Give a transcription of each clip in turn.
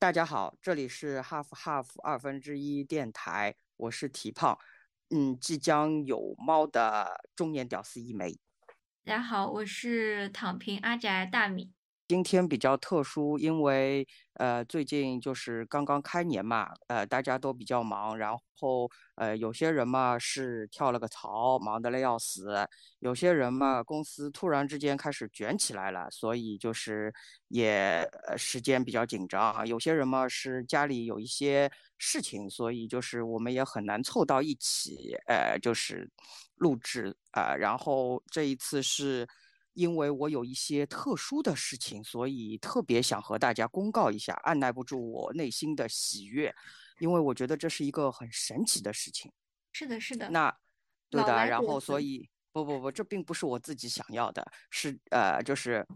大家好，这里是 Half Half 二分之一电台，我是提胖，嗯，即将有猫的中年屌丝一枚。大家好，我是躺平阿宅大米。今天比较特殊，因为呃最近就是刚刚开年嘛，呃大家都比较忙，然后呃有些人嘛是跳了个槽，忙得嘞要死；有些人嘛公司突然之间开始卷起来了，所以就是也呃时间比较紧张；有些人嘛是家里有一些事情，所以就是我们也很难凑到一起，呃就是录制啊。然后这一次是。因为我有一些特殊的事情，所以特别想和大家公告一下，按耐不住我内心的喜悦，因为我觉得这是一个很神奇的事情。是的，是的。那，对的。然后，所以。不不不，这并不是我自己想要的，是呃，就是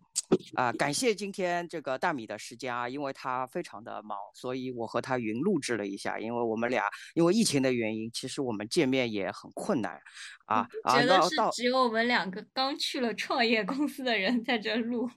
啊，感谢今天这个大米的时间啊，因为他非常的忙，所以我和他云录制了一下，因为我们俩因为疫情的原因，其实我们见面也很困难啊。觉得是只有我们两个刚去了创业公司的人在这录，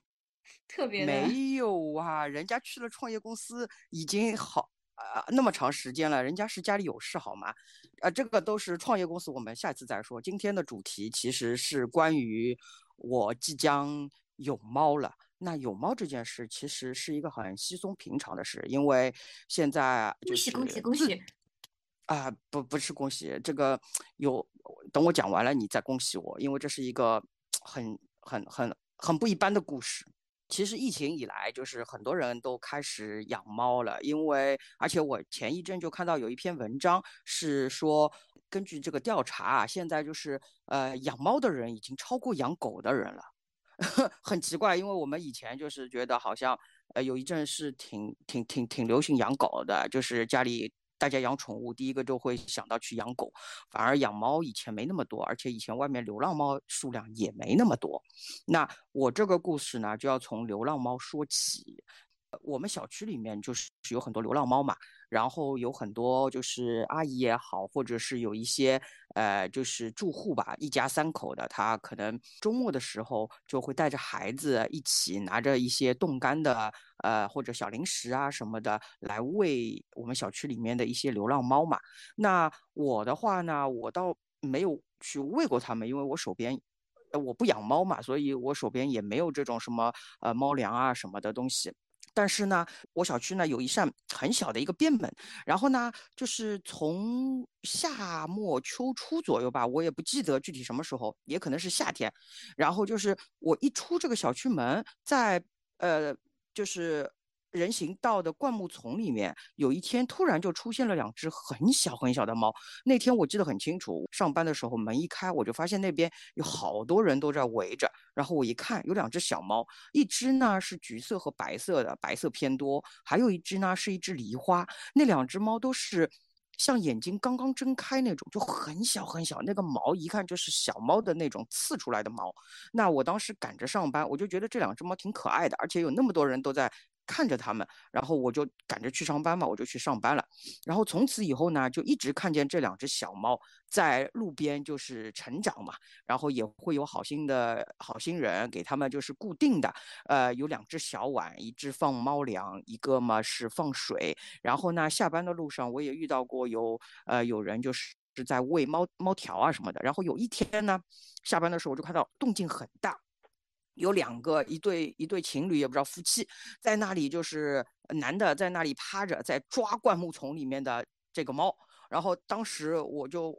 特别没有啊，人家去了创业公司已经好。啊，那么长时间了，人家是家里有事好吗？啊，这个都是创业公司，我们下次再说。今天的主题其实是关于我即将有猫了。那有猫这件事其实是一个很稀松平常的事，因为现在恭喜恭喜恭喜！啊，不不是恭喜，这个有等我讲完了你再恭喜我，因为这是一个很很很很不一般的故事。其实疫情以来，就是很多人都开始养猫了，因为而且我前一阵就看到有一篇文章是说，根据这个调查啊，现在就是呃养猫的人已经超过养狗的人了，很奇怪，因为我们以前就是觉得好像呃有一阵是挺挺挺挺流行养狗的，就是家里。大家养宠物，第一个就会想到去养狗，反而养猫以前没那么多，而且以前外面流浪猫数量也没那么多。那我这个故事呢，就要从流浪猫说起。我们小区里面就是有很多流浪猫嘛，然后有很多就是阿姨也好，或者是有一些呃就是住户吧，一家三口的，他可能周末的时候就会带着孩子一起拿着一些冻干的呃或者小零食啊什么的来喂我们小区里面的一些流浪猫嘛。那我的话呢，我倒没有去喂过它们，因为我手边我不养猫嘛，所以我手边也没有这种什么呃猫粮啊什么的东西。但是呢，我小区呢有一扇很小的一个便门，然后呢，就是从夏末秋初左右吧，我也不记得具体什么时候，也可能是夏天，然后就是我一出这个小区门，在呃，就是。人行道的灌木丛里面，有一天突然就出现了两只很小很小的猫。那天我记得很清楚，上班的时候门一开，我就发现那边有好多人都在围着。然后我一看，有两只小猫，一只呢是橘色和白色的，白色偏多；还有一只呢是一只梨花。那两只猫都是像眼睛刚刚睁开那种，就很小很小，那个毛一看就是小猫的那种刺出来的毛。那我当时赶着上班，我就觉得这两只猫挺可爱的，而且有那么多人都在。看着他们，然后我就赶着去上班嘛，我就去上班了。然后从此以后呢，就一直看见这两只小猫在路边就是成长嘛。然后也会有好心的好心人给他们就是固定的，呃，有两只小碗，一只放猫粮，一个嘛是放水。然后呢，下班的路上我也遇到过有呃有人就是是在喂猫猫条啊什么的。然后有一天呢，下班的时候我就看到动静很大。有两个一对一对情侣，也不知道夫妻，在那里就是男的在那里趴着，在抓灌木丛里面的这个猫。然后当时我就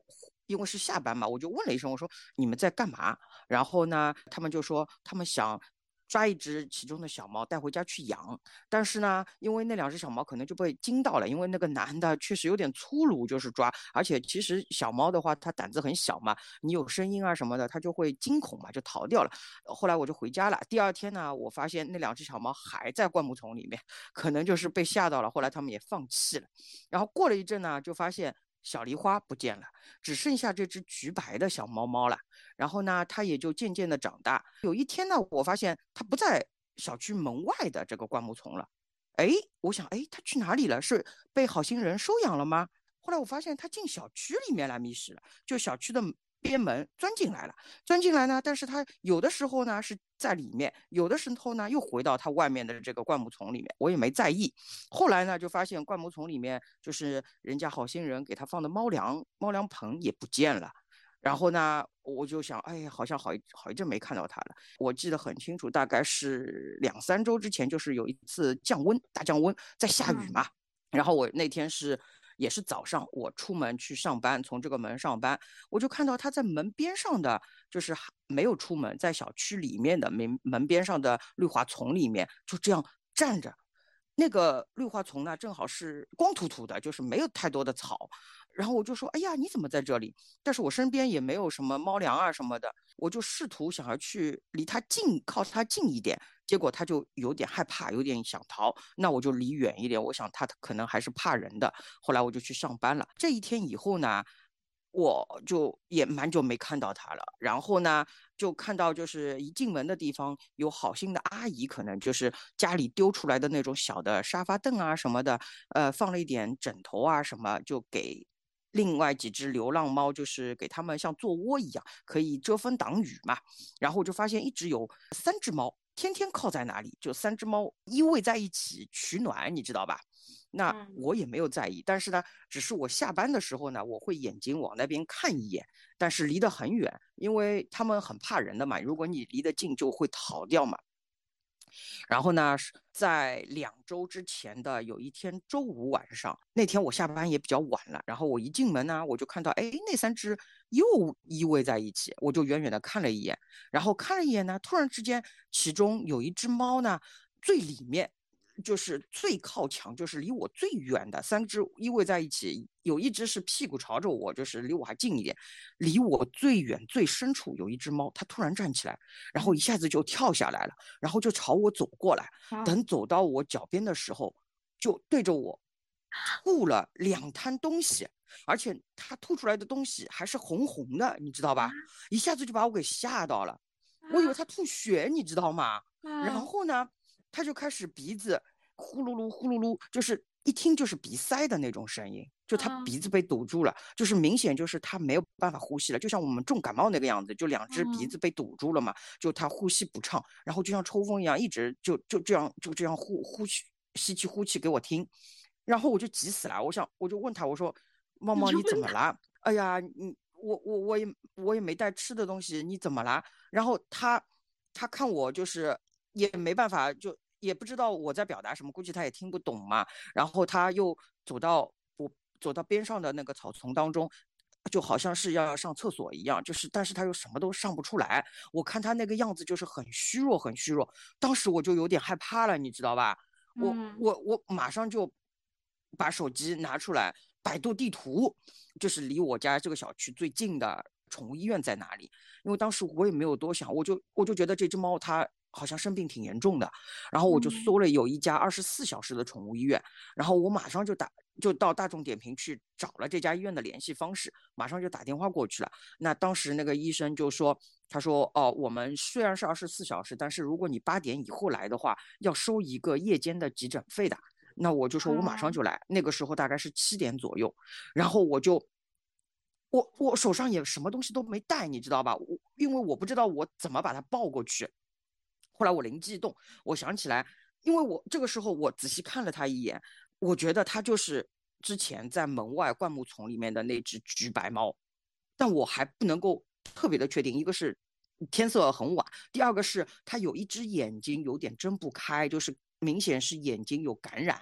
因为是下班嘛，我就问了一声，我说你们在干嘛？然后呢，他们就说他们想。抓一只其中的小猫带回家去养，但是呢，因为那两只小猫可能就被惊到了，因为那个男的确实有点粗鲁，就是抓，而且其实小猫的话，它胆子很小嘛，你有声音啊什么的，它就会惊恐嘛，就逃掉了。后来我就回家了，第二天呢，我发现那两只小猫还在灌木丛里面，可能就是被吓到了，后来他们也放弃了。然后过了一阵呢，就发现。小梨花不见了，只剩下这只橘白的小猫猫了。然后呢，它也就渐渐的长大。有一天呢，我发现它不在小区门外的这个灌木丛了。哎，我想，哎，它去哪里了？是被好心人收养了吗？后来我发现它进小区里面来觅食了，就小区的边门钻进来了。钻进来呢，但是它有的时候呢是在里面，有的时候呢又回到它外面的这个灌木丛里面，我也没在意。后来呢就发现灌木丛里面就是人家好心人给它放的猫粮，猫粮盆也不见了。然后呢我就想，哎呀，好像好一好一阵没看到它了。我记得很清楚，大概是两三周之前，就是有一次降温，大降温，在下雨嘛。然后我那天是。也是早上，我出门去上班，从这个门上班，我就看到它在门边上的，就是没有出门，在小区里面的门门边上的绿化丛里面，就这样站着。那个绿化丛呢，正好是光秃秃的，就是没有太多的草。然后我就说：“哎呀，你怎么在这里？”但是我身边也没有什么猫粮啊什么的，我就试图想要去离它近，靠它近一点。结果它就有点害怕，有点想逃。那我就离远一点，我想它可能还是怕人的。后来我就去上班了。这一天以后呢，我就也蛮久没看到它了。然后呢，就看到就是一进门的地方有好心的阿姨，可能就是家里丢出来的那种小的沙发凳啊什么的，呃，放了一点枕头啊什么，就给。另外几只流浪猫就是给它们像做窝一样，可以遮风挡雨嘛。然后就发现一直有三只猫天天靠在那里，就三只猫依偎在一起取暖，你知道吧？那我也没有在意，但是呢，只是我下班的时候呢，我会眼睛往那边看一眼，但是离得很远，因为他们很怕人的嘛。如果你离得近，就会逃掉嘛。然后呢，在两周之前的有一天周五晚上，那天我下班也比较晚了。然后我一进门呢，我就看到，哎，那三只又依偎在一起。我就远远的看了一眼，然后看了一眼呢，突然之间，其中有一只猫呢，最里面。就是最靠墙，就是离我最远的三只依偎在一起，有一只是屁股朝着我，就是离我还近一点。离我最远最深处有一只猫，它突然站起来，然后一下子就跳下来了，然后就朝我走过来。等走到我脚边的时候，就对着我吐了两滩东西，而且它吐出来的东西还是红红的，你知道吧？一下子就把我给吓到了，我以为它吐血，你知道吗？然后呢？他就开始鼻子呼噜噜呼噜噜，就是一听就是鼻塞的那种声音，就他鼻子被堵住了，就是明显就是他没有办法呼吸了，就像我们重感冒那个样子，就两只鼻子被堵住了嘛，就他呼吸不畅，然后就像抽风一样，一直就就这样就这样呼呼气吸气呼气给我听，然后我就急死了，我想我就问他，我说猫猫你怎么了？哎呀，你我我我也我也没带吃的东西，你怎么了？然后他他看我就是。也没办法，就也不知道我在表达什么，估计他也听不懂嘛。然后他又走到我走到边上的那个草丛当中，就好像是要上厕所一样，就是但是他又什么都上不出来。我看他那个样子就是很虚弱，很虚弱。当时我就有点害怕了，你知道吧？我我我马上就把手机拿出来，百度地图，就是离我家这个小区最近的宠物医院在哪里？因为当时我也没有多想，我就我就觉得这只猫它。好像生病挺严重的，然后我就搜了有一家二十四小时的宠物医院，然后我马上就打就到大众点评去找了这家医院的联系方式，马上就打电话过去了。那当时那个医生就说，他说哦，我们虽然是二十四小时，但是如果你八点以后来的话，要收一个夜间的急诊费的。那我就说我马上就来，那个时候大概是七点左右，然后我就我我手上也什么东西都没带，你知道吧？我因为我不知道我怎么把它抱过去。后来我灵机一动，我想起来，因为我这个时候我仔细看了它一眼，我觉得它就是之前在门外灌木丛里面的那只橘白猫，但我还不能够特别的确定，一个是天色很晚，第二个是它有一只眼睛有点睁不开，就是明显是眼睛有感染，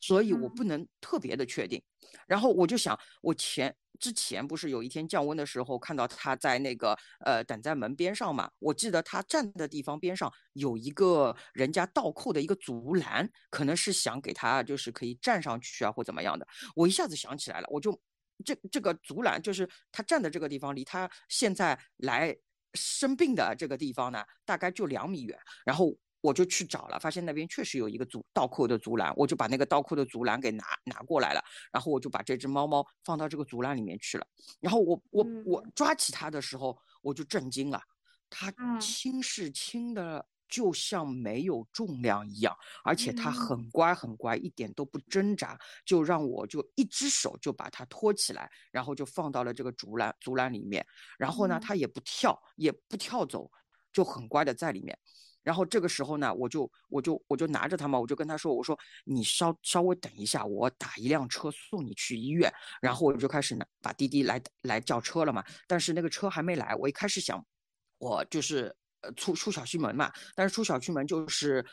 所以我不能特别的确定。然后我就想，我前。之前不是有一天降温的时候，看到他在那个呃等在门边上嘛？我记得他站的地方边上有一个人家倒扣的一个竹篮，可能是想给他就是可以站上去啊或怎么样的。我一下子想起来了，我就这这个竹篮就是他站的这个地方，离他现在来生病的这个地方呢，大概就两米远。然后。我就去找了，发现那边确实有一个竹倒扣的竹篮，我就把那个倒扣的竹篮给拿拿过来了，然后我就把这只猫猫放到这个竹篮里面去了。然后我我我抓起它的时候，我就震惊了，它轻是轻的，就像没有重量一样，而且它很乖很乖，一点都不挣扎，就让我就一只手就把它托起来，然后就放到了这个竹篮竹篮里面。然后呢，它也不跳，也不跳走。就很乖的在里面。然后这个时候呢，我就我就我就拿着它嘛，我就跟他说，我说你稍稍微等一下，我打一辆车送你去医院。然后我就开始呢把滴滴来来叫车了嘛，但是那个车还没来。我一开始想，我就是呃出出小区门嘛，但是出小区门就是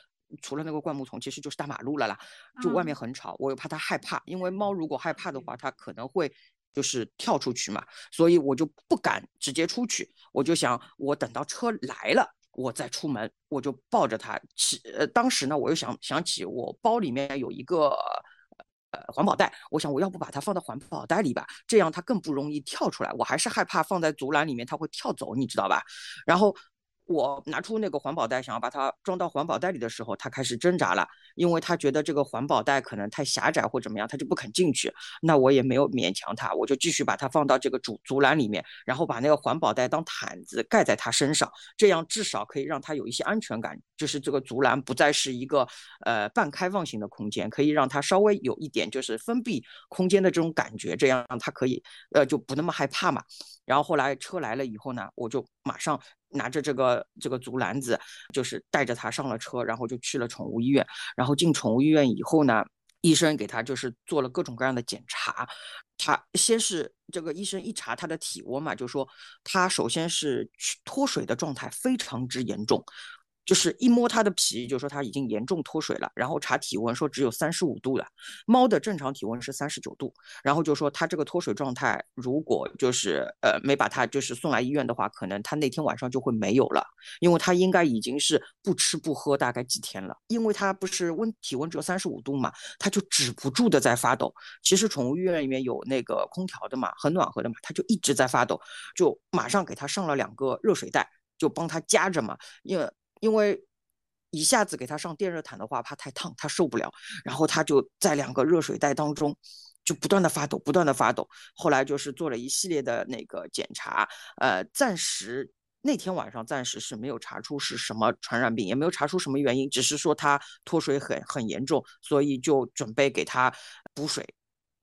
除了那个灌木丛，其实就是大马路了啦，就外面很吵，我又怕它害怕，因为猫如果害怕的话，它可能会就是跳出去嘛，所以我就不敢直接出去，我就想我等到车来了。我再出门，我就抱着它。起，呃，当时呢，我又想想起我包里面有一个呃环保袋，我想我要不把它放到环保袋里吧，这样它更不容易跳出来。我还是害怕放在竹篮里面它会跳走，你知道吧？然后。我拿出那个环保袋，想要把它装到环保袋里的时候，他开始挣扎了，因为他觉得这个环保袋可能太狭窄或怎么样，他就不肯进去。那我也没有勉强他，我就继续把它放到这个竹竹篮里面，然后把那个环保袋当毯子盖在他身上，这样至少可以让他有一些安全感，就是这个竹篮不再是一个呃半开放型的空间，可以让他稍微有一点就是封闭空间的这种感觉，这样他可以呃就不那么害怕嘛。然后后来车来了以后呢，我就马上。拿着这个这个竹篮子，就是带着他上了车，然后就去了宠物医院。然后进宠物医院以后呢，医生给他就是做了各种各样的检查。他先是这个医生一查他的体温嘛，就说他首先是脱水的状态非常之严重。就是一摸它的皮，就说它已经严重脱水了。然后查体温，说只有三十五度了。猫的正常体温是三十九度。然后就说它这个脱水状态，如果就是呃没把它就是送来医院的话，可能它那天晚上就会没有了，因为它应该已经是不吃不喝大概几天了。因为它不是温体温只有三十五度嘛，它就止不住的在发抖。其实宠物医院里面有那个空调的嘛，很暖和的嘛，它就一直在发抖，就马上给它上了两个热水袋，就帮它夹着嘛，因为。因为一下子给他上电热毯的话，怕太烫，他受不了。然后他就在两个热水袋当中，就不断的发抖，不断的发抖。后来就是做了一系列的那个检查，呃，暂时那天晚上暂时是没有查出是什么传染病，也没有查出什么原因，只是说他脱水很很严重，所以就准备给他补水。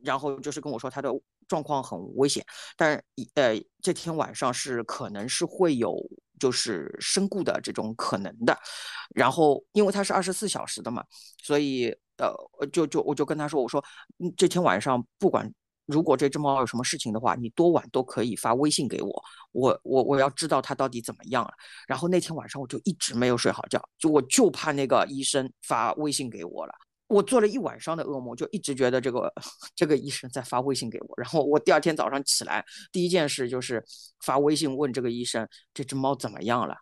然后就是跟我说他的状况很危险，但呃这天晚上是可能是会有。就是身故的这种可能的，然后因为它是二十四小时的嘛，所以呃，就就我就跟他说，我说这天晚上不管如果这只猫有什么事情的话，你多晚都可以发微信给我，我我我要知道它到底怎么样了。然后那天晚上我就一直没有睡好觉，就我就怕那个医生发微信给我了。我做了一晚上的噩梦，就一直觉得这个 这个医生在发微信给我。然后我第二天早上起来，第一件事就是发微信问这个医生这只猫怎么样了。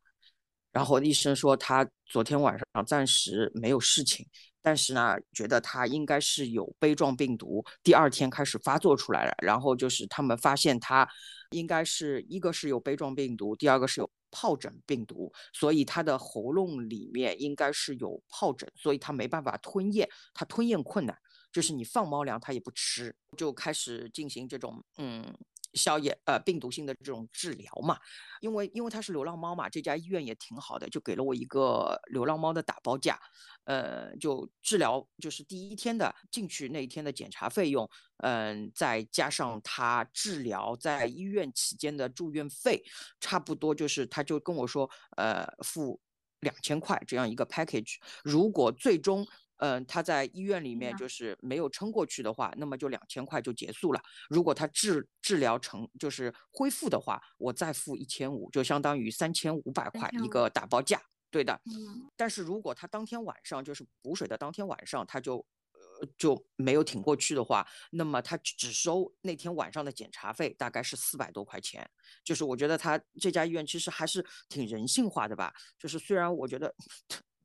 然后医生说他昨天晚上暂时没有事情，但是呢，觉得他应该是有杯状病毒，第二天开始发作出来了。然后就是他们发现他应该是一个是有杯状病毒，第二个是有。疱疹病毒，所以它的喉咙里面应该是有疱疹，所以它没办法吞咽，它吞咽困难，就是你放猫粮它也不吃，就开始进行这种嗯。消炎呃病毒性的这种治疗嘛，因为因为它是流浪猫嘛，这家医院也挺好的，就给了我一个流浪猫的打包价，呃，就治疗就是第一天的进去那一天的检查费用，嗯，再加上他治疗在医院期间的住院费，差不多就是他就跟我说，呃，付两千块这样一个 package，如果最终。嗯，他在医院里面就是没有撑过去的话，那么就两千块就结束了。如果他治治疗成就是恢复的话，我再付一千五，就相当于三千五百块一个打包价。对的，嗯。但是如果他当天晚上就是补水的当天晚上他就呃就没有挺过去的话，那么他只收那天晚上的检查费，大概是四百多块钱。就是我觉得他这家医院其实还是挺人性化的吧。就是虽然我觉得。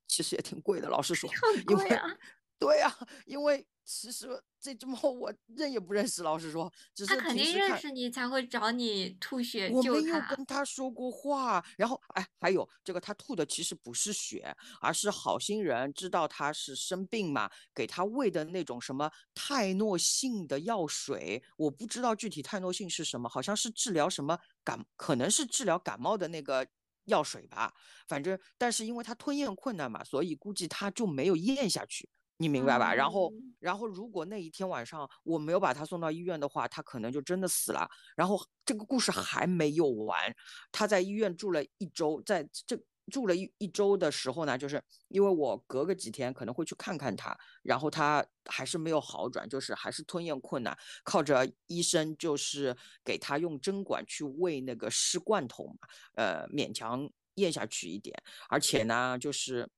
其实也挺贵的，老实说，因为 对呀，因为其实这只猫我认也不认识，老实说，只是肯定认识你才会找你吐血我没有跟他说过话，然后哎，还有这个他吐的其实不是血，而是好心人知道他是生病嘛，给他喂的那种什么泰诺性的药水，我不知道具体泰诺性是什么，好像是治疗什么感，可能是治疗感冒的那个。药水吧，反正但是因为他吞咽困难嘛，所以估计他就没有咽下去，你明白吧？然后，然后如果那一天晚上我没有把他送到医院的话，他可能就真的死了。然后这个故事还没有完，他在医院住了一周，在这住了一一周的时候呢，就是因为我隔个几天可能会去看看他，然后他还是没有好转，就是还是吞咽困难，靠着医生就是给他用针管去喂那个湿罐头嘛，呃，勉强咽下去一点，而且呢，就是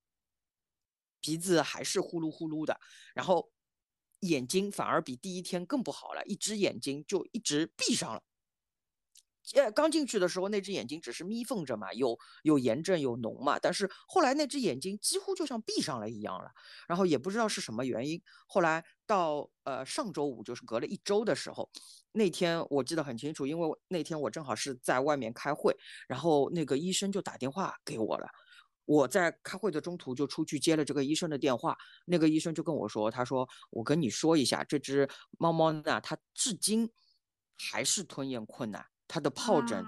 鼻子还是呼噜呼噜的，然后眼睛反而比第一天更不好了，一只眼睛就一直闭上了。呃，刚进去的时候，那只眼睛只是眯缝着嘛，有有炎症，有脓嘛。但是后来那只眼睛几乎就像闭上了一样了，然后也不知道是什么原因。后来到呃上周五，就是隔了一周的时候，那天我记得很清楚，因为那天我正好是在外面开会，然后那个医生就打电话给我了。我在开会的中途就出去接了这个医生的电话，那个医生就跟我说，他说我跟你说一下，这只猫猫呢，它至今还是吞咽困难。他的疱疹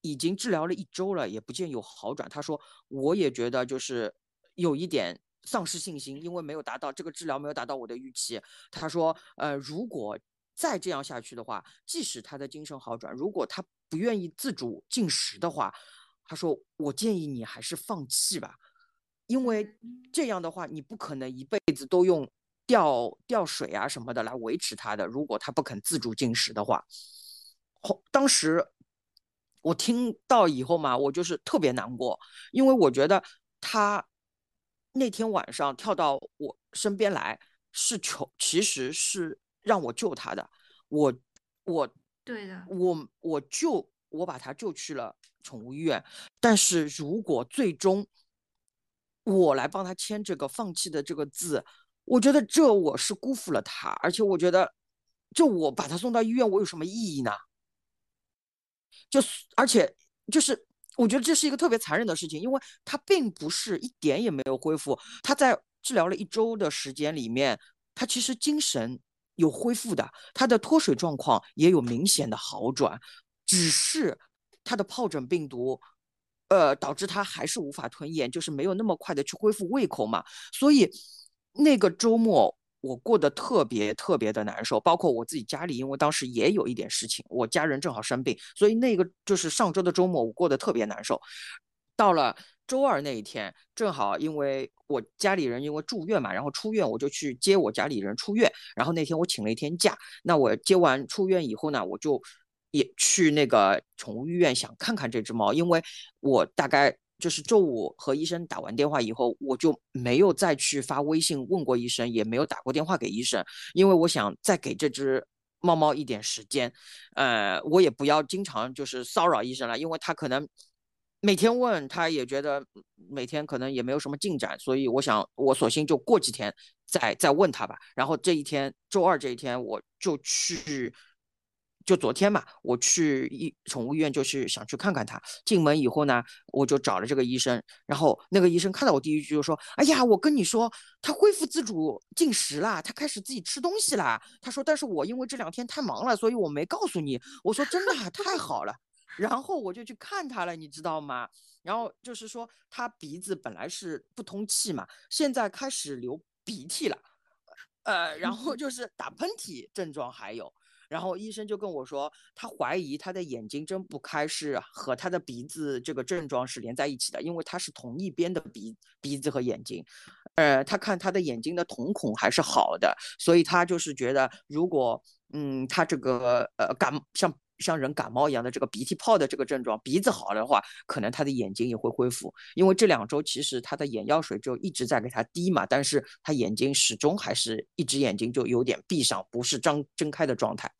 已经治疗了一周了，也不见有好转。他说，我也觉得就是有一点丧失信心，因为没有达到这个治疗没有达到我的预期。他说，呃，如果再这样下去的话，即使他的精神好转，如果他不愿意自主进食的话，他说，我建议你还是放弃吧，因为这样的话，你不可能一辈子都用吊吊水啊什么的来维持他的。如果他不肯自主进食的话。当时我听到以后嘛，我就是特别难过，因为我觉得他那天晚上跳到我身边来是求，其实是让我救他的。我我对的，我我救我把他救去了宠物医院，但是如果最终我来帮他签这个放弃的这个字，我觉得这我是辜负了他，而且我觉得就我把他送到医院，我有什么意义呢？就而且就是，我觉得这是一个特别残忍的事情，因为他并不是一点也没有恢复。他在治疗了一周的时间里面，他其实精神有恢复的，他的脱水状况也有明显的好转，只是他的疱疹病毒，呃，导致他还是无法吞咽，就是没有那么快的去恢复胃口嘛。所以那个周末。我过得特别特别的难受，包括我自己家里，因为当时也有一点事情，我家人正好生病，所以那个就是上周的周末，我过得特别难受。到了周二那一天，正好因为我家里人因为住院嘛，然后出院，我就去接我家里人出院。然后那天我请了一天假，那我接完出院以后呢，我就也去那个宠物医院想看看这只猫，因为我大概。就是周五和医生打完电话以后，我就没有再去发微信问过医生，也没有打过电话给医生，因为我想再给这只猫猫一点时间，呃，我也不要经常就是骚扰医生了，因为他可能每天问他也觉得每天可能也没有什么进展，所以我想我索性就过几天再再问他吧。然后这一天周二这一天我就去。就昨天嘛，我去医宠物医院，就是想去看看它。进门以后呢，我就找了这个医生，然后那个医生看到我第一句就说：“哎呀，我跟你说，它恢复自主进食了，它开始自己吃东西了。”他说：“但是我因为这两天太忙了，所以我没告诉你。”我说：“真的，太好了。”然后我就去看它了，你知道吗？然后就是说，它鼻子本来是不通气嘛，现在开始流鼻涕了，呃，然后就是打喷嚏症状还有。然后医生就跟我说，他怀疑他的眼睛睁不开是和他的鼻子这个症状是连在一起的，因为他是同一边的鼻鼻子和眼睛，呃，他看他的眼睛的瞳孔还是好的，所以他就是觉得如果嗯他这个呃感像。像人感冒一样的这个鼻涕泡的这个症状，鼻子好的话，可能他的眼睛也会恢复。因为这两周其实他的眼药水就一直在给他滴嘛，但是他眼睛始终还是一只眼睛就有点闭上，不是张睁开的状态。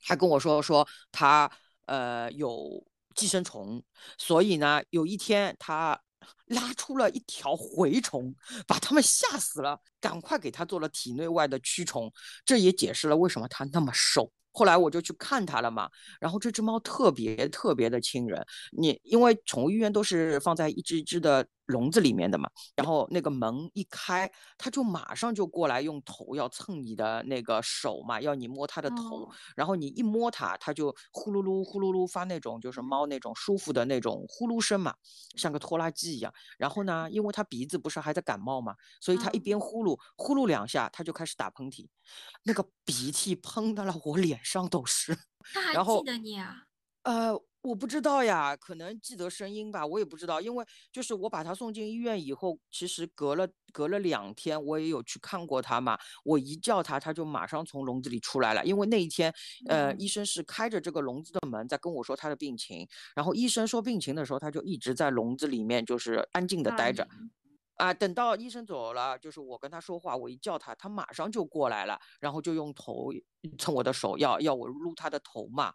他跟我说说他呃有寄生虫，所以呢有一天他 拉出了一条蛔虫，把他们吓死了，赶快给他做了体内外的驱虫，这也解释了为什么他那么瘦。后来我就去看它了嘛，然后这只猫特别特别的亲人，你因为宠物医院都是放在一只一只的。笼子里面的嘛，然后那个门一开，它就马上就过来，用头要蹭你的那个手嘛，要你摸它的头，然后你一摸它，它就呼噜噜呼噜噜发那种就是猫那种舒服的那种呼噜声嘛，像个拖拉机一样。然后呢，因为它鼻子不是还在感冒嘛，所以它一边呼噜呼噜两下，它就开始打喷嚏，那个鼻涕喷到了我脸上都是。他还记得你啊？呃。我不知道呀，可能记得声音吧，我也不知道，因为就是我把他送进医院以后，其实隔了隔了两天，我也有去看过他嘛。我一叫他，他就马上从笼子里出来了，因为那一天，呃，医生是开着这个笼子的门在跟我说他的病情，然后医生说病情的时候，他就一直在笼子里面就是安静的待着。啊，等到医生走了，就是我跟他说话，我一叫他，他马上就过来了，然后就用头蹭我的手，要要我撸他的头嘛。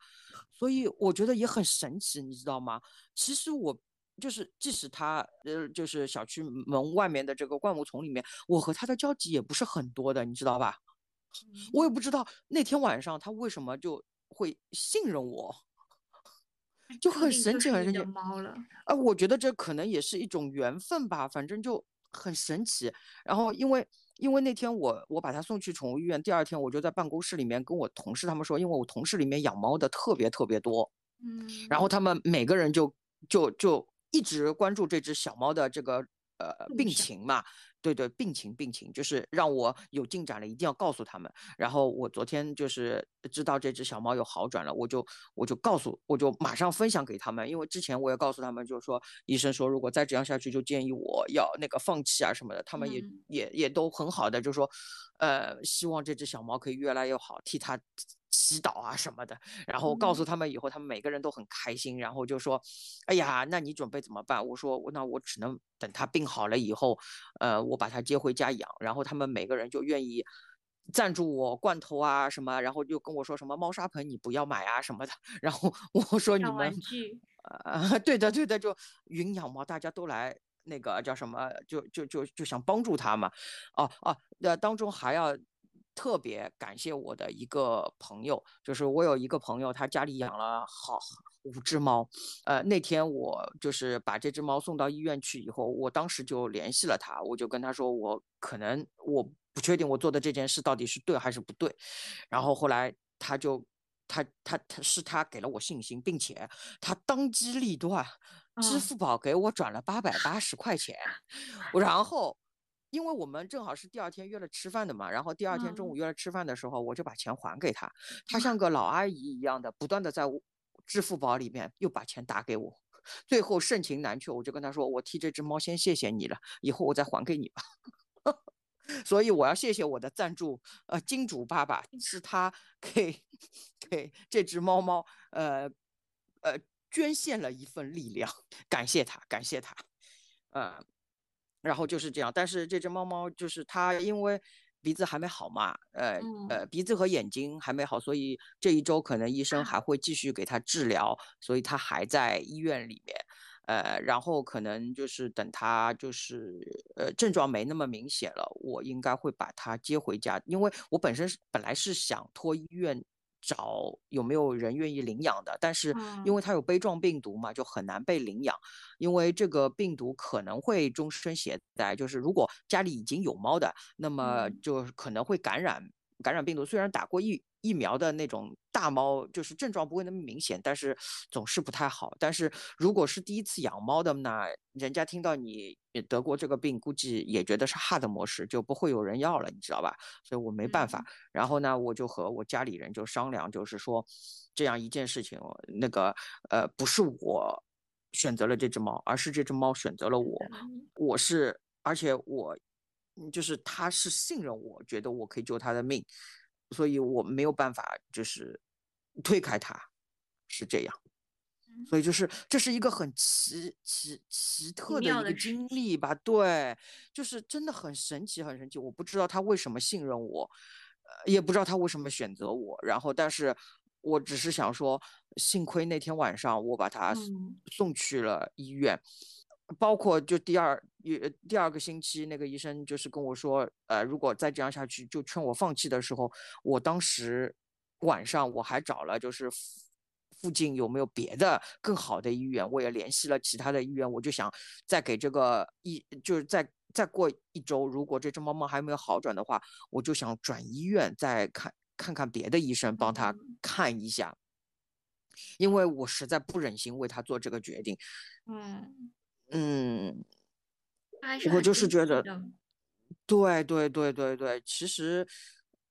所以我觉得也很神奇，你知道吗？其实我就是，即使他呃，就是小区门外面的这个灌木丛里面，我和他的交集也不是很多的，你知道吧？我也不知道那天晚上他为什么就会信任我，就很神奇，很神奇。猫了，啊，我觉得这可能也是一种缘分吧，反正就。很神奇，然后因为因为那天我我把它送去宠物医院，第二天我就在办公室里面跟我同事他们说，因为我同事里面养猫的特别特别多，嗯，然后他们每个人就就就一直关注这只小猫的这个呃病情嘛。对对，病情病情就是让我有进展了，一定要告诉他们。然后我昨天就是知道这只小猫有好转了，我就我就告诉，我就马上分享给他们。因为之前我也告诉他们，就是说医生说如果再这样下去，就建议我要那个放弃啊什么的。他们也也也都很好的，就说，呃，希望这只小猫可以越来越好，替它。祈祷啊什么的，然后告诉他们以后，他们每个人都很开心，然后就说：“哎呀，那你准备怎么办？”我说：“那我只能等他病好了以后，呃，我把他接回家养。”然后他们每个人就愿意赞助我罐头啊什么，然后就跟我说什么猫砂盆你不要买啊什么的。然后我说：“你们，呃，对的对的，就云养猫，大家都来那个叫什么，就就就就想帮助他嘛。哦哦，那当中还要。”特别感谢我的一个朋友，就是我有一个朋友，他家里养了好五只猫。呃，那天我就是把这只猫送到医院去以后，我当时就联系了他，我就跟他说，我可能我不确定我做的这件事到底是对还是不对。然后后来他就他他他是他给了我信心，并且他当机立断，支付宝给我转了八百八十块钱，然后。因为我们正好是第二天约了吃饭的嘛，然后第二天中午约了吃饭的时候，我就把钱还给他，他像个老阿姨一样的，不断的在支付宝里面又把钱打给我，最后盛情难却，我就跟他说，我替这只猫先谢谢你了，以后我再还给你吧。所以我要谢谢我的赞助，呃，金主爸爸是他给给这只猫猫，呃呃捐献了一份力量，感谢他，感谢他，呃。然后就是这样，但是这只猫猫就是它，因为鼻子还没好嘛，呃呃，鼻子和眼睛还没好，所以这一周可能医生还会继续给它治疗，所以它还在医院里面，呃，然后可能就是等它就是呃症状没那么明显了，我应该会把它接回家，因为我本身是本来是想托医院。找有没有人愿意领养的，但是因为它有杯状病毒嘛，就很难被领养，因为这个病毒可能会终身携带，就是如果家里已经有猫的，那么就可能会感染感染病毒。虽然打过疫疫苗的那种大猫，就是症状不会那么明显，但是总是不太好。但是如果是第一次养猫的呢，人家听到你得过这个病，估计也觉得是 hard 模式，就不会有人要了，你知道吧？所以我没办法。然后呢，我就和我家里人就商量，就是说这样一件事情，那个呃，不是我选择了这只猫，而是这只猫选择了我。我是，而且我就是他是信任我，觉得我可以救他的命。所以我没有办法，就是推开他，是这样。所以就是这是一个很奇奇奇特的一个经历吧？对，就是真的很神奇，很神奇。我不知道他为什么信任我，呃，也不知道他为什么选择我。然后，但是我只是想说，幸亏那天晚上我把他送去了医院。包括就第二一第二个星期，那个医生就是跟我说，呃，如果再这样下去，就劝我放弃的时候，我当时晚上我还找了，就是附近有没有别的更好的医院，我也联系了其他的医院，我就想再给这个医，就是再再过一周，如果这只猫猫还没有好转的话，我就想转医院再看看看别的医生帮他看一下，因为我实在不忍心为他做这个决定，嗯。嗯，我就是觉得，对对对对对，其实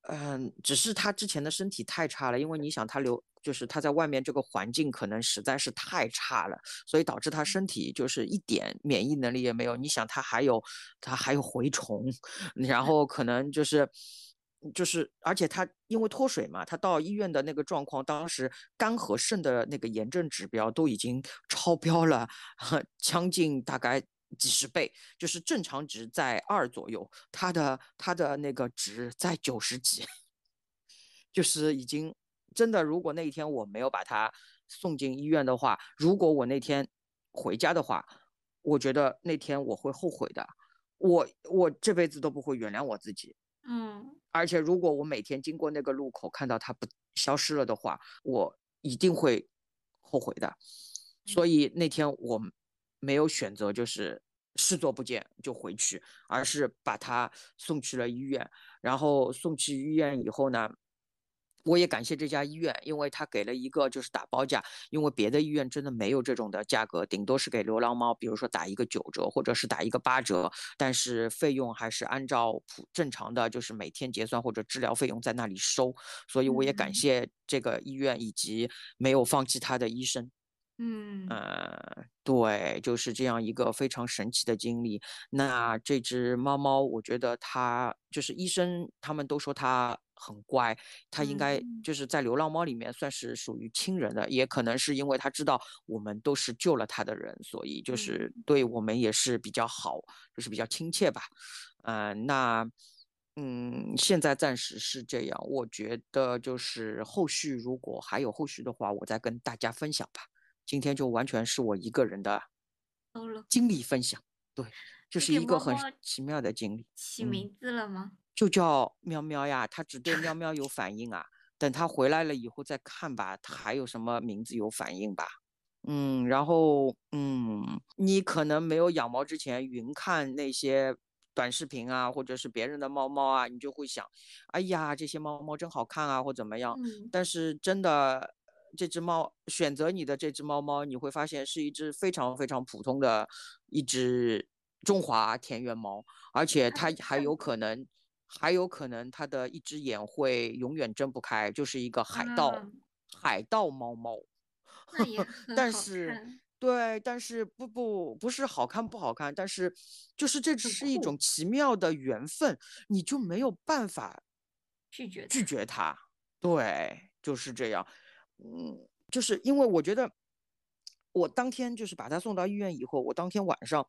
嗯，只是他之前的身体太差了，因为你想他留，就是他在外面这个环境可能实在是太差了，所以导致他身体就是一点免疫能力也没有。你想他还有他还有蛔虫，然后可能就是就是，而且他因为脱水嘛，他到医院的那个状况，当时肝和肾的那个炎症指标都已经超标了，将近大概。几十倍，就是正常值在二左右，它的它的那个值在九十几，就是已经真的。如果那一天我没有把它送进医院的话，如果我那天回家的话，我觉得那天我会后悔的，我我这辈子都不会原谅我自己。嗯，而且如果我每天经过那个路口看到它不消失了的话，我一定会后悔的。所以那天我。没有选择，就是视作不见就回去，而是把他送去了医院。然后送去医院以后呢，我也感谢这家医院，因为他给了一个就是打包价，因为别的医院真的没有这种的价格，顶多是给流浪猫，比如说打一个九折或者是打一个八折，但是费用还是按照普正常的就是每天结算或者治疗费用在那里收。所以我也感谢这个医院以及没有放弃他的医生。嗯呃，对，就是这样一个非常神奇的经历。那这只猫猫，我觉得它就是医生他们都说它很乖，它应该就是在流浪猫里面算是属于亲人的，也可能是因为它知道我们都是救了它的人，所以就是对我们也是比较好，就是比较亲切吧。嗯，那嗯，现在暂时是这样。我觉得就是后续如果还有后续的话，我再跟大家分享吧。今天就完全是我一个人的经历分享，对，就是一个很奇妙的经历。起名字了吗？就叫喵喵呀，它只对喵喵有 反应啊。等它回来了以后再看吧，它还有什么名字有反应吧？嗯，然后嗯，你可能没有养猫之前，云看那些短视频啊，或者是别人的猫猫啊，你就会想，哎呀，这些猫猫真好看啊，或怎么样。但是真的。这只猫选择你的这只猫猫，你会发现是一只非常非常普通的一只中华田园猫，而且它还有可能，还有可能它的一只眼会永远睁不开，就是一个海盗海盗猫猫。但是对，但是不不不是好看不好看，但是就是这只是一种奇妙的缘分，你就没有办法拒绝拒绝它。对，就是这样。嗯，就是因为我觉得，我当天就是把他送到医院以后，我当天晚上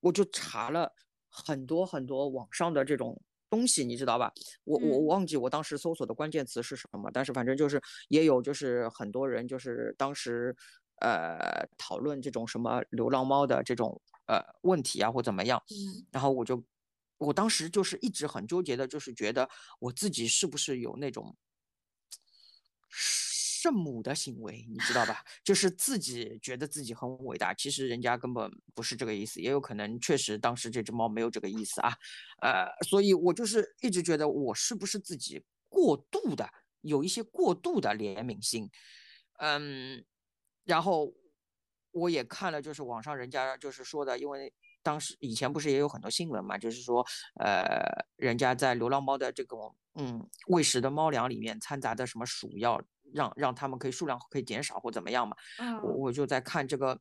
我就查了很多很多网上的这种东西，你知道吧？我我忘记我当时搜索的关键词是什么，但是反正就是也有就是很多人就是当时呃讨论这种什么流浪猫的这种呃问题啊或怎么样，嗯，然后我就我当时就是一直很纠结的，就是觉得我自己是不是有那种。圣母的行为，你知道吧？就是自己觉得自己很伟大，其实人家根本不是这个意思，也有可能确实当时这只猫没有这个意思啊。呃，所以我就是一直觉得我是不是自己过度的有一些过度的怜悯心，嗯，然后我也看了，就是网上人家就是说的，因为当时以前不是也有很多新闻嘛，就是说呃，人家在流浪猫的这种嗯喂食的猫粮里面掺杂的什么鼠药。让让他们可以数量可以减少或怎么样嘛？我我就在看这个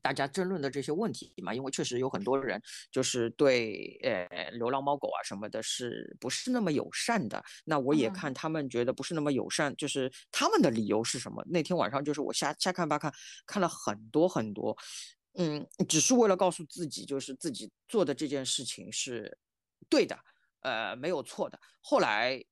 大家争论的这些问题嘛，因为确实有很多人就是对呃流浪猫狗啊什么的是不是那么友善的？那我也看他们觉得不是那么友善，就是他们的理由是什么？那天晚上就是我瞎瞎看吧看，看了很多很多，嗯，只是为了告诉自己，就是自己做的这件事情是对的，呃，没有错的。后来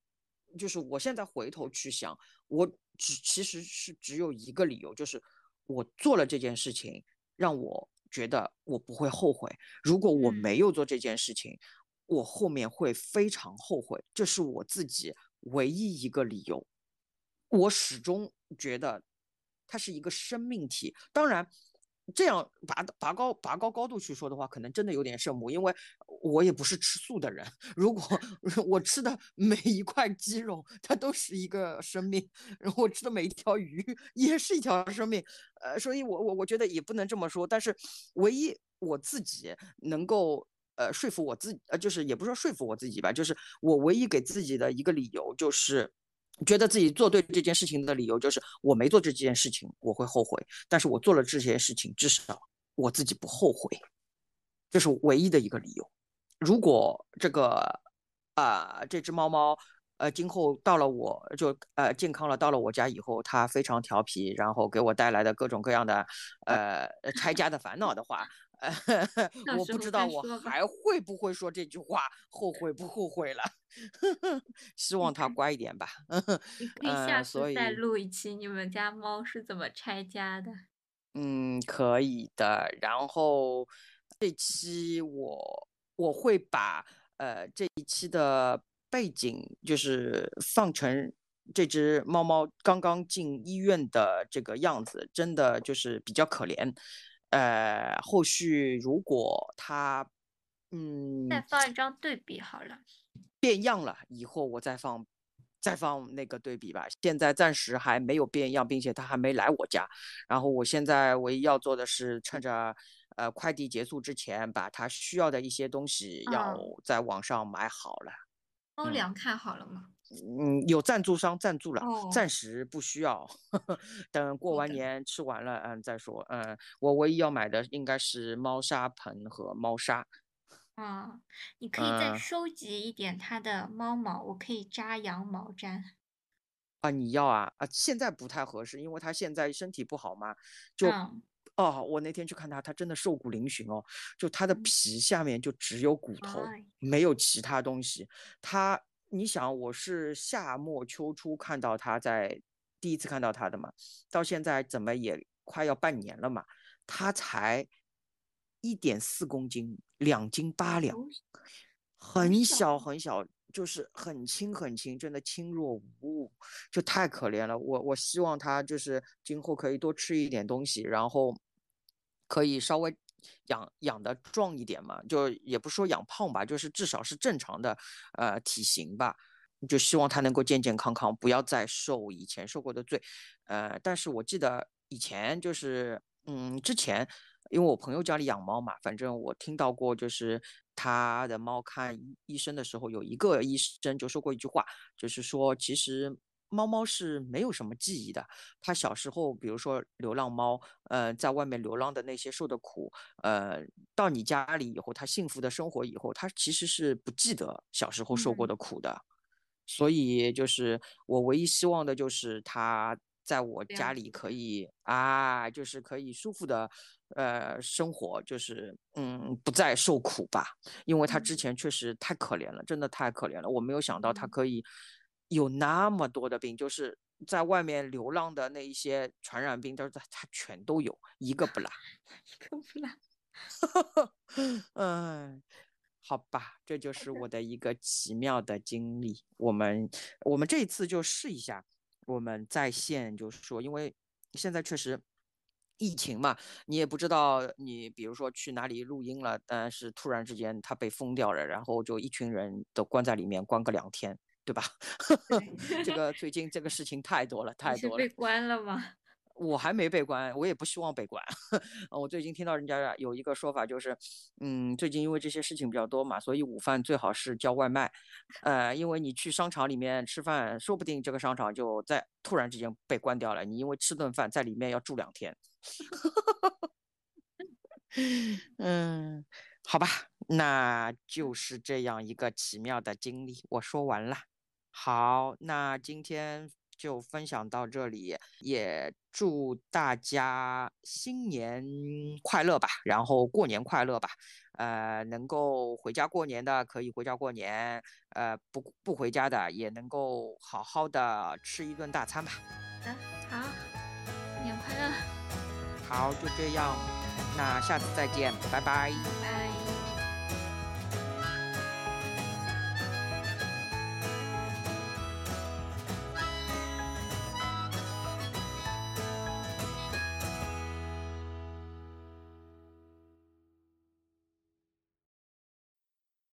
就是我现在回头去想。我只其实是只有一个理由，就是我做了这件事情，让我觉得我不会后悔。如果我没有做这件事情，我后面会非常后悔。这是我自己唯一一个理由。我始终觉得它是一个生命体，当然。这样拔拔高拔高高度去说的话，可能真的有点圣母，因为我也不是吃素的人。如果 我吃的每一块鸡肉，它都是一个生命，然后我吃的每一条鱼也是一条生命，呃，所以我我我觉得也不能这么说。但是唯一我自己能够呃说服我自己，呃，就是也不是说说服我自己吧，就是我唯一给自己的一个理由，就是觉得自己做对这件事情的理由，就是我没做这件事情我会后悔，但是我做了这些事情，至少我自己不后悔，这是唯一的一个理由。如果这个啊这只猫猫。呃，今后到了我就呃健康了，到了我家以后，它非常调皮，然后给我带来的各种各样的呃拆家的烦恼的话，呃，我不知道我还会不会说这句话，后悔不后悔了？希望它乖一点吧。你可以下次再录一期，你们家猫是怎么拆家的？嗯，可以的。然后这期我我会把呃这一期的。背景就是放成这只猫猫刚刚进医院的这个样子，真的就是比较可怜。呃，后续如果它，嗯，再放一张对比好了，变样了以后我再放，再放那个对比吧。现在暂时还没有变样，并且它还没来我家。然后我现在唯一要做的是，趁着呃快递结束之前，把它需要的一些东西要在网上买好了。猫粮看好了吗？嗯，有赞助商赞助了，暂时不需要，等过完年吃完了，嗯再说。嗯，我唯一要买的应该是猫砂盆和猫砂。啊，你可以再收集一点它的猫毛，我可以扎羊毛毡。啊，你要啊啊！现在不太合适，因为它现在身体不好嘛。就哦，我那天去看他，他真的瘦骨嶙峋哦，就他的皮下面就只有骨头，没有其他东西。他，你想，我是夏末秋初看到他在第一次看到他的嘛，到现在怎么也快要半年了嘛，他才一点四公斤，两斤八两，很小很小，就是很轻很轻，真的轻若无物，就太可怜了。我我希望他就是今后可以多吃一点东西，然后。可以稍微养养的壮一点嘛，就也不说养胖吧，就是至少是正常的呃体型吧。就希望他能够健健康康，不要再受以前受过的罪。呃，但是我记得以前就是嗯之前，因为我朋友家里养猫嘛，反正我听到过，就是他的猫看医生的时候，有一个医生就说过一句话，就是说其实。猫猫是没有什么记忆的，它小时候，比如说流浪猫，呃，在外面流浪的那些受的苦，呃，到你家里以后，它幸福的生活以后，它其实是不记得小时候受过的苦的。所以，就是我唯一希望的就是它在我家里可以啊，就是可以舒服的，呃，生活，就是嗯，不再受苦吧。因为它之前确实太可怜了，真的太可怜了。我没有想到它可以。有那么多的病，就是在外面流浪的那一些传染病，都是他全都有，一个不落，一个不落。嗯，好吧，这就是我的一个奇妙的经历。我们我们这一次就试一下，我们在线就是说，因为现在确实疫情嘛，你也不知道你比如说去哪里录音了，但是突然之间它被封掉了，然后就一群人都关在里面，关个两天。对吧？这个最近这个事情太多了，太多了。被关了吗？我还没被关，我也不希望被关。我最近听到人家有一个说法，就是，嗯，最近因为这些事情比较多嘛，所以午饭最好是叫外卖。呃，因为你去商场里面吃饭，说不定这个商场就在突然之间被关掉了，你因为吃顿饭在里面要住两天。嗯，好吧，那就是这样一个奇妙的经历，我说完了。好，那今天就分享到这里，也祝大家新年快乐吧，然后过年快乐吧。呃，能够回家过年的可以回家过年，呃，不不回家的也能够好好的吃一顿大餐吧。嗯，好，新年快乐。好，就这样，那下次再见，拜拜。拜。